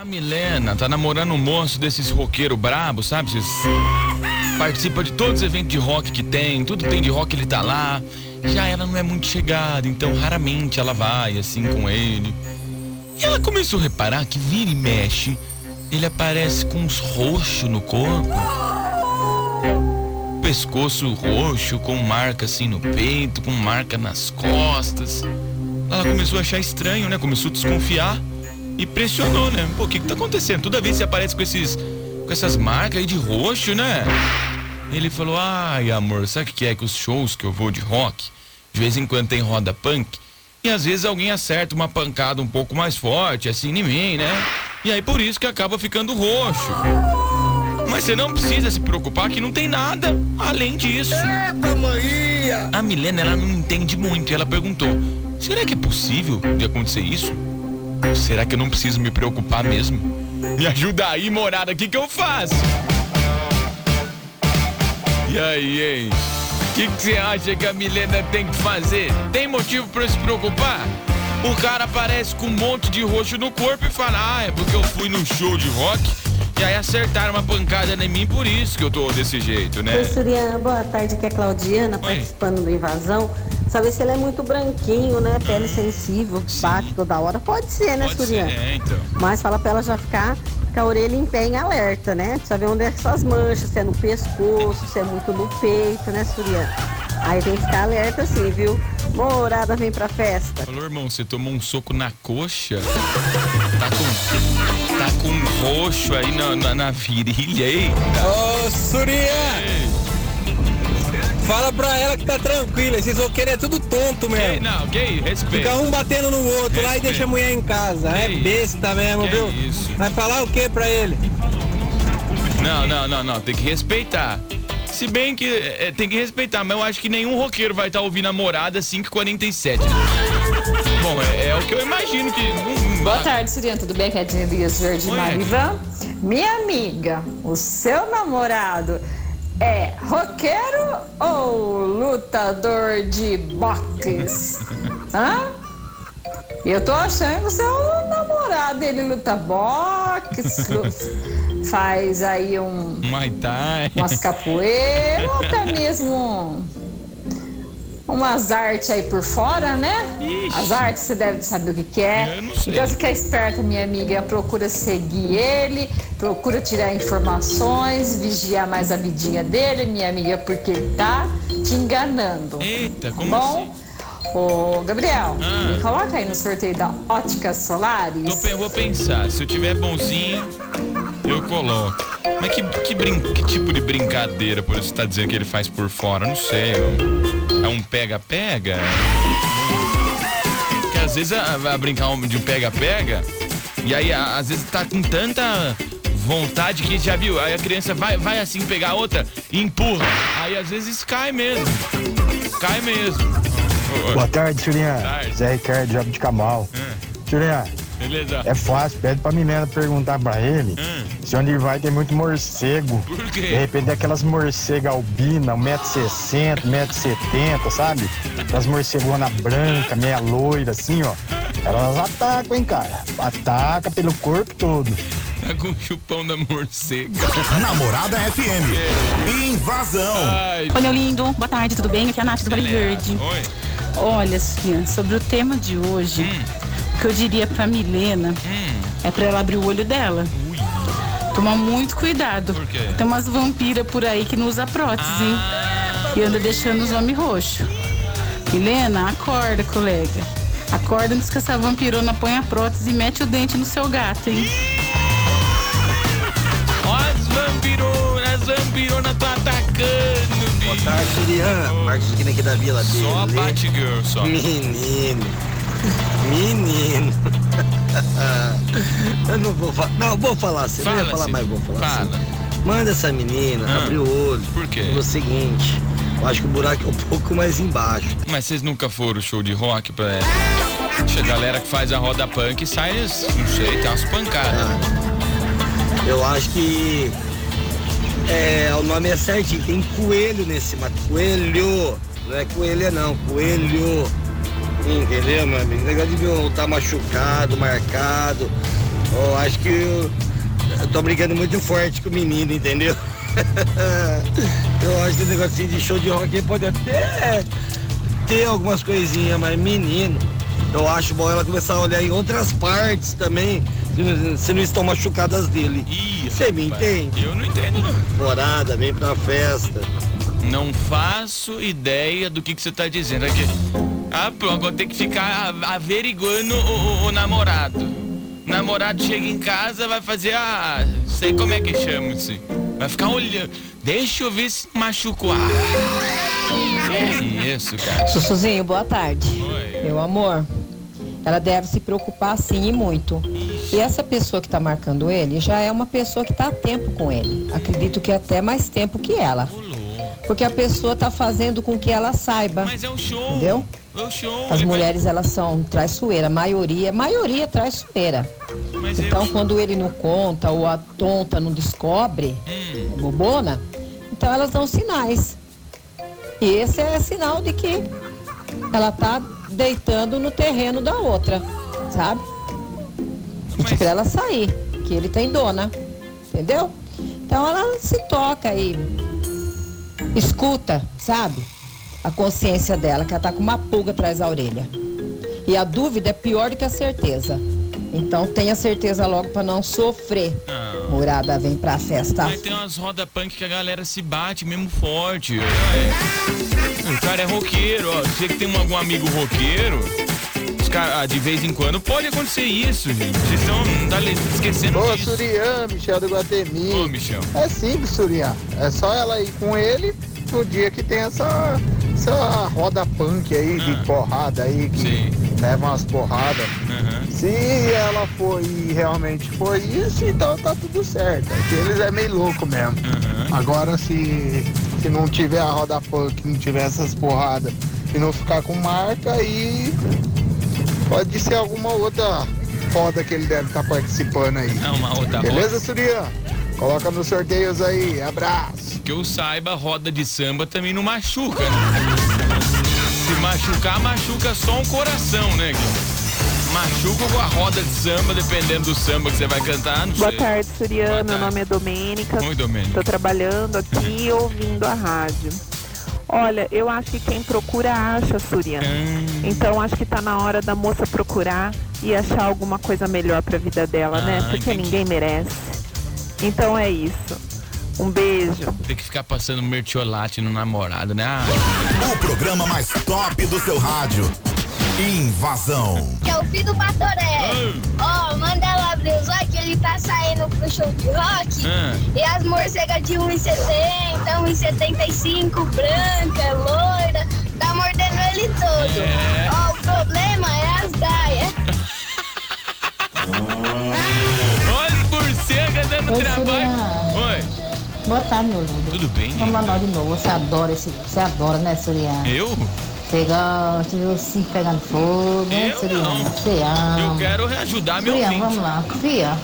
A Milena tá namorando um moço desses roqueiro brabo, sabe? Participa de todos os eventos de rock que tem, tudo tem de rock, ele tá lá. Já ela não é muito chegada, então raramente ela vai assim com ele. E ela começou a reparar que vira e mexe, ele aparece com uns roxos no corpo. Pescoço roxo, com marca assim no peito, com marca nas costas. Ela começou a achar estranho, né? Começou a desconfiar e pressionou, né? Pô, o que, que tá acontecendo? Toda vez você aparece com esses. com essas marcas aí de roxo, né? Ele falou, ai amor, sabe o que é que os shows que eu vou de rock, de vez em quando tem roda punk, e às vezes alguém acerta uma pancada um pouco mais forte, assim em mim, né? E aí por isso que acaba ficando roxo. Mas você não precisa se preocupar que não tem nada além disso. Eita, Maria! A Milena, ela não entende muito e ela perguntou: será que é possível de acontecer isso? Será que eu não preciso me preocupar mesmo? Me ajuda aí, morada, o que, que eu faço? E aí, hein? O que que você acha que a Milena tem que fazer? Tem motivo pra se preocupar? O cara aparece com um monte de roxo no corpo e fala: Ah, é porque eu fui no show de rock e aí acertaram uma pancada em mim, por isso que eu tô desse jeito, né? Oi, Suriana, boa tarde, aqui é a Claudiana, participando do Invasão. Saber se ele é muito branquinho, né? Pele sensível, bate toda hora. Pode ser, né, Pode ser, Suriana? é, então. Mas fala pra ela já ficar com a orelha em pé em alerta, né? Precisa ver onde é que são as manchas, se é no pescoço, se é muito no peito, né, Suriana? Aí tem que ficar alerta assim, viu? Morada, vem pra festa. Falou, irmão, você tomou um soco na coxa? Tá com. Tá com um roxo aí na, na, na virilha, eita! Ô, Surya! Fala pra ela que tá tranquila. Esses roqueiros é tudo tonto mesmo. não, que isso, respeita. Fica um batendo no outro lá e Respeito. deixa a mulher em casa. Que É besta mesmo, Que viu? isso? Vai falar o que pra ele? Não, não, não, não, tem que respeitar. Se bem que é, tem que respeitar, mas eu acho que nenhum roqueiro vai estar ouvindo a morada 547. Bom, é, é o que eu imagino que. Boa tarde, Siriana. Tudo bem? Aqui é Elias Verde Oi, Marivan. Minha amiga, o seu namorado é roqueiro ou lutador de boxe? Hã? Eu tô achando que o seu namorado, ele luta boxe, faz aí um, Muay Thai. umas capoeiras, ou até mesmo umas artes aí por fora, né? Ixi. As artes você deve saber o que, que é. Eu não sei. Então fica esperta, minha amiga. Procura seguir ele, procura tirar informações, vigiar mais a vidinha dele, minha amiga, porque ele tá te enganando. Eita, como bom? Ô, Gabriel, Ah. me coloca aí no sorteio da Ótica Solares. Pe- vou pensar, se eu tiver bonzinho, eu coloco. Mas que, que, brin- que tipo de brincadeira por você tá dizendo que ele faz por fora? Não sei. eu- É pega-pega? Porque às vezes vai brincar de um pega-pega, e aí às vezes tá com tanta vontade que já viu, aí a criança vai, vai assim pegar outra e empurra. Aí às vezes cai mesmo. Cai mesmo. Boa tarde, Juliana. Tarde. Zé Ricardo, Job de Camal. Juliana, Beleza. é fácil, pede pra Milena perguntar pra ele Hum. se onde ele vai tem muito morcego. Por De quê? repente, aquelas morcegas albina, 1,60m, 1,70m, sabe? Aquelas morcegonas branca, meia loira, assim, ó. Elas atacam, hein, cara? Ataca pelo corpo todo. Tá com o chupão da morcega. Namorada FM. Invasão. Ai, Oi, meu lindo. Boa tarde, tudo bem? Aqui é a Nath do Vale Verde. Oi. Olha, Sofia, sobre o tema de hoje, o que eu diria pra Milena Hum. é pra ela abrir o olho dela. Ui. Tomar muito cuidado. Por quê? Tem umas vampiras por aí que não usa prótese, hein? Ah, E anda deixando os homens roxos. Milena, acorda, colega. Acorda antes que essa vampirona põe a prótese e mete o dente no seu gato, hein? ó as vampironas, as vampironas tá atacando, bicho. Boa tarde, Surian. Marcos aqui da Vila. Só Batgirl, só. Menino. Menino. eu não vou falar. Não, vou falar assim. não ia Fala, falar Cid. mais, vou falar Fala. assim. Manda essa menina Ah. abrir o olho. Por quê? Pelo seguinte. Eu acho que o buraco é um pouco mais embaixo. Mas vocês nunca foram show de rock pra. A galera que faz a roda punk sai, não sei, tem umas pancadas. Eu acho que. É, o nome é certinho. Tem coelho nesse mato. Coelho. Não é coelha não, coelho. Entendeu, meu amigo? O negócio de estar machucado, marcado. Eu acho que eu, eu tô brincando muito forte com o menino, entendeu? eu acho que o negocinho de show de rock pode até ter algumas coisinhas, mas menino, eu acho bom ela começar a olhar em outras partes também, se, não estão machucadas dele. Você me entende? Eu não entendo, não. Morada, vem pra festa. Não faço ideia do que que você tá dizendo aqui. Ah, pronto, agora tem que ficar averiguando o, o- o namorado. O namorado chega em casa, vai fazer a. sei como é que chama isso. Vai ficar olhando. Deixa eu ver se machucou. Ah, que isso, cara. Sussuzinho, boa tarde. Oi. Meu amor, ela deve se preocupar sim e muito. E essa pessoa que tá marcando ele já é uma pessoa que tá há tempo com ele. Acredito que até mais tempo que ela. Porque a pessoa tá fazendo com que ela saiba. Mas é o show. Entendeu? É o show. As vai- mulheres, elas são traiçoeiras, maioria, maioria traiçoeira. Mas é Então, quando ele não conta ou a tonta não descobre, Hum, é bobona, então elas dão sinais. E esse é sinal de que ela tá deitando no terreno da outra, sabe? Mas- pra ela sair, que ele tem dona, entendeu? Então ela se toca e escuta, sabe? A consciência dela, que ela tá com uma pulga atrás da orelha. E a dúvida é pior do que a certeza. Então tenha certeza logo pra não sofrer. Não. Morada vem pra festa. Mas tem umas roda punk que a galera se bate mesmo forte. É. O cara é roqueiro, ó. Você que tem um- algum amigo roqueiro, os cara, ah, de vez em quando pode acontecer isso, gente. Vocês estão tá esquecendo Ô, disso. Surian, Michel do Guatemi. Ô, Michel. É simples, Surian. É só ela ir com ele no dia que tem essa, essa roda punk aí, de Ah. porrada aí, que Sim. leva umas porradas. Aham. Se ela for e realmente foi isso, então tá tudo certo. É que eles é meio louco mesmo. Aham. Agora se, se não tiver a roda punk, não tiver essas porradas e não ficar com marca, aí pode ser alguma outra roda que ele deve estar participando aí. É uma outra Beleza. Surian? Coloca nos sorteios aí. Abraço. Que eu saiba, roda de samba também não machuca, né? Se machucar, machuca só um coração, né? Machuca com a roda de samba, dependendo do samba que você vai cantar, Boa sei. tarde, Suriano. Boa Meu nome é Domênica. Oi, Domênica. Estou trabalhando aqui ouvindo a rádio. Olha, eu acho que quem procura acha, Suriano. Hum, Então acho que tá na hora da moça procurar e achar alguma coisa melhor pra vida dela, né? Ah, Porque entendi. ninguém merece. Então é isso. Um beijo. tem que ficar passando mertiolate no namorado, né? Ah, O programa mais top do seu rádio. Invasão. Que é o filho do Batoré. Ó, manda ela abrir os olhos que ele tá saindo pro show de rock. Ah. E as morcegas de 1,70, 1,75, branca, loira, Boa tarde, meu lindo. tudo bem? Vamos lá nós de novo. Você adora esse. Você adora, né, Surian? Eu? Você gosta de cinco pegando fogo, né, Eu Surian? não. Você ama. Eu quero ajudar meu Surian, ouvinte. vamos lá. Fia,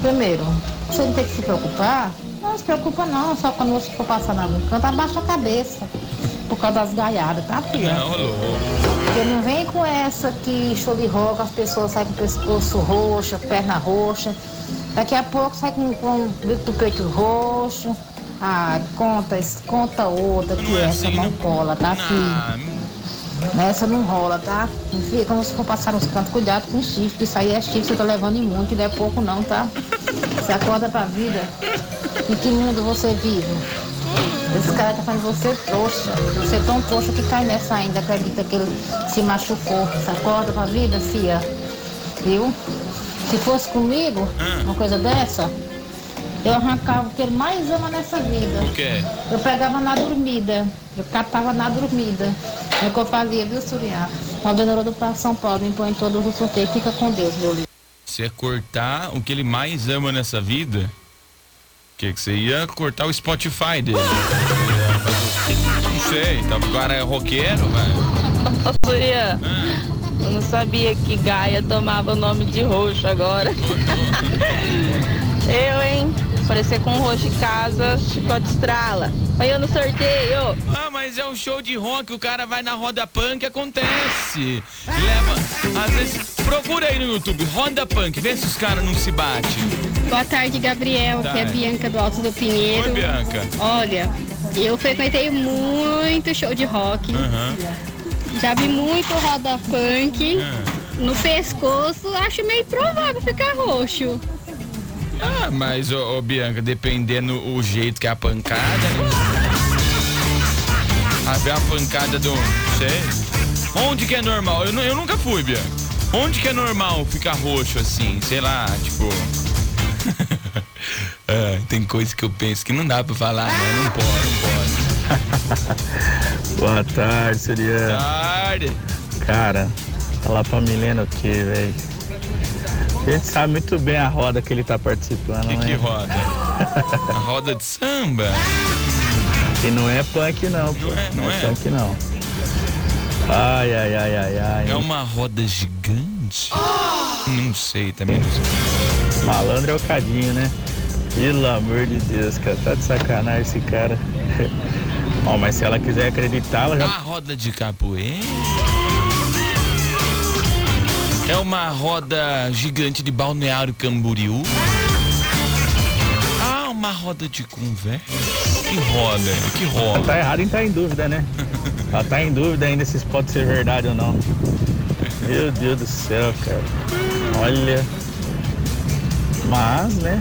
primeiro, você não tem que se preocupar. Não se preocupa não, só quando você for passar na canto, abaixa a cabeça. Por causa das gaiadas, tá, filha? Não, louco. Porque não vem com essa que show de rock, as pessoas saem com o pescoço roxo, perna roxa. Daqui a pouco sai com, com o bico do peito roxo. Ah, conta, conta outra, que Não é essa assim, não cola, tá, filho? Ah, Essa não rola, tá? Filha, quando você for passar nos cantos, cuidado com chifre. Isso aí é chifre, você tá levando em muito, não é pouco não, tá? Você acorda pra vida. Em que mundo você vive? Esse cara tá fazendo você trouxa. Você é tão trouxa que cai nessa ainda, acredita que ele se machucou. Você acorda pra vida, fia. Viu? Se fosse comigo, Ah. uma coisa dessa, eu arrancava o que ele mais ama nessa vida. o quê? Eu pegava na dormida, eu catava na dormida. É o que eu fazia, viu, Suriá? Uma vendedora do Parque São Paulo me põe em todos os sorteios. Fica com Deus, meu lindo. Você ia cortar o que ele mais ama nessa vida? Que que você ia cortar o Spotify dele? Não sei, tá, o cara é roqueiro, vai. Ô, Surya, Ah, eu não sabia que Gaia tomava o nome de roxo agora. eu, hein? aparecer com roxo em casa, chicote estrala. Aí eu no sorteio. Ah, mas é um show de rock, o cara vai na roda punk, acontece. Leva, às vezes, procura aí no YouTube, roda punk, vê se os caras não se batem. Boa tarde, Gabriel, Tá. que é Bianca do Alto do Pinheiro. Oi, Bianca. Olha, eu frequentei muito show de rock. Aham. Já vi muito roda punk. Ah. No pescoço, acho meio provável ficar roxo. Ah, mas, ô, ô, Bianca, dependendo o jeito que é a pancada, né? Ah, vem a pancada do. Sei. Onde que é normal? Eu, eu nunca fui, Bianca. Onde que é normal ficar roxo assim? Sei lá, tipo. Ah, tem coisa que eu penso que não dá pra falar, né? Não pode, não pode. Boa tarde, Surian. Tarde. Cara, falar pra Milena o que, velho? A gente sabe muito bem a roda que ele tá participando, Que, que né? roda? A roda de samba? E não é punk não, pô. é, não é? punk não. Ai, ai, ai, ai, ai. É uma roda gigante? Não sei, também não sei. Malandro é o cadinho, né? Pelo amor de Deus, cara. Tá de sacanagem esse cara. Bom, mas se ela quiser acreditar, ela já. roda de capoeira? É uma roda gigante de balneário Camboriú? Ah, uma roda de conversa? Que roda? Que roda? Tá errado em estar em dúvida, né? Ela tá em dúvida ainda se isso pode ser verdade ou não. Meu Deus do céu, cara. Olha. Mas, né?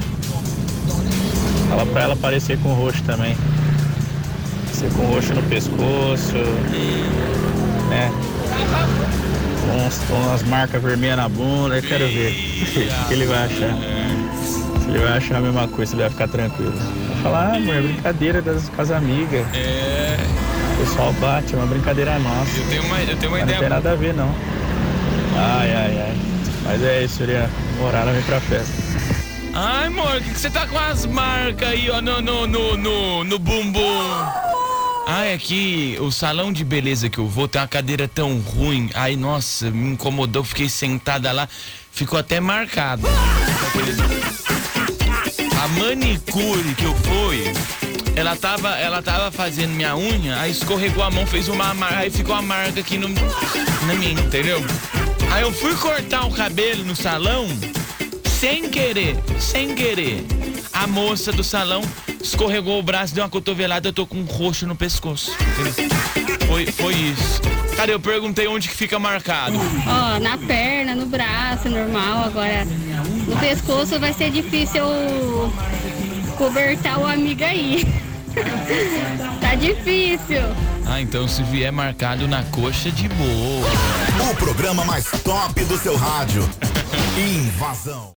Fala pra ela aparecer com roxo também. Com roxo no pescoço. Né? Uns, umas marcas vermelhas na bunda, eu quero ver o que ele vai achar. Se ele vai achar a mesma coisa, ele vai ficar tranquilo. Vai falar, ah, amor, é brincadeira das, com as amigas. É. O pessoal bate, é uma brincadeira nossa. Eu tenho uma, eu tenho uma Mas ideia. Não tem nada a ver, não. Ai, ai, ai. Mas é isso, Uriah. Morar vem pra festa. Ai, amor, que que você tá com as marcas aí, ó, no, no, no, no, no bumbum? Ai, aqui, o salão de beleza que eu vou tem uma cadeira tão ruim. Ai, nossa, me incomodou, fiquei sentada lá, ficou até marcado. A manicure que eu fui, ela tava, ela tava fazendo minha unha, aí escorregou a mão, fez uma marca, aí ficou a marca aqui no, na minha, entendeu? Aí eu fui cortar o cabelo no salão, sem querer, sem querer. A moça do salão escorregou o braço, deu uma cotovelada, eu tô com um roxo no pescoço. Foi, foi isso. Cara, eu perguntei onde que fica marcado. Ó, na perna, no braço, normal. Agora, no pescoço vai ser difícil eu cobertar o amigo aí. tá difícil. Ah, então se vier marcado na coxa, de boa. O programa mais top do seu rádio. Invasão.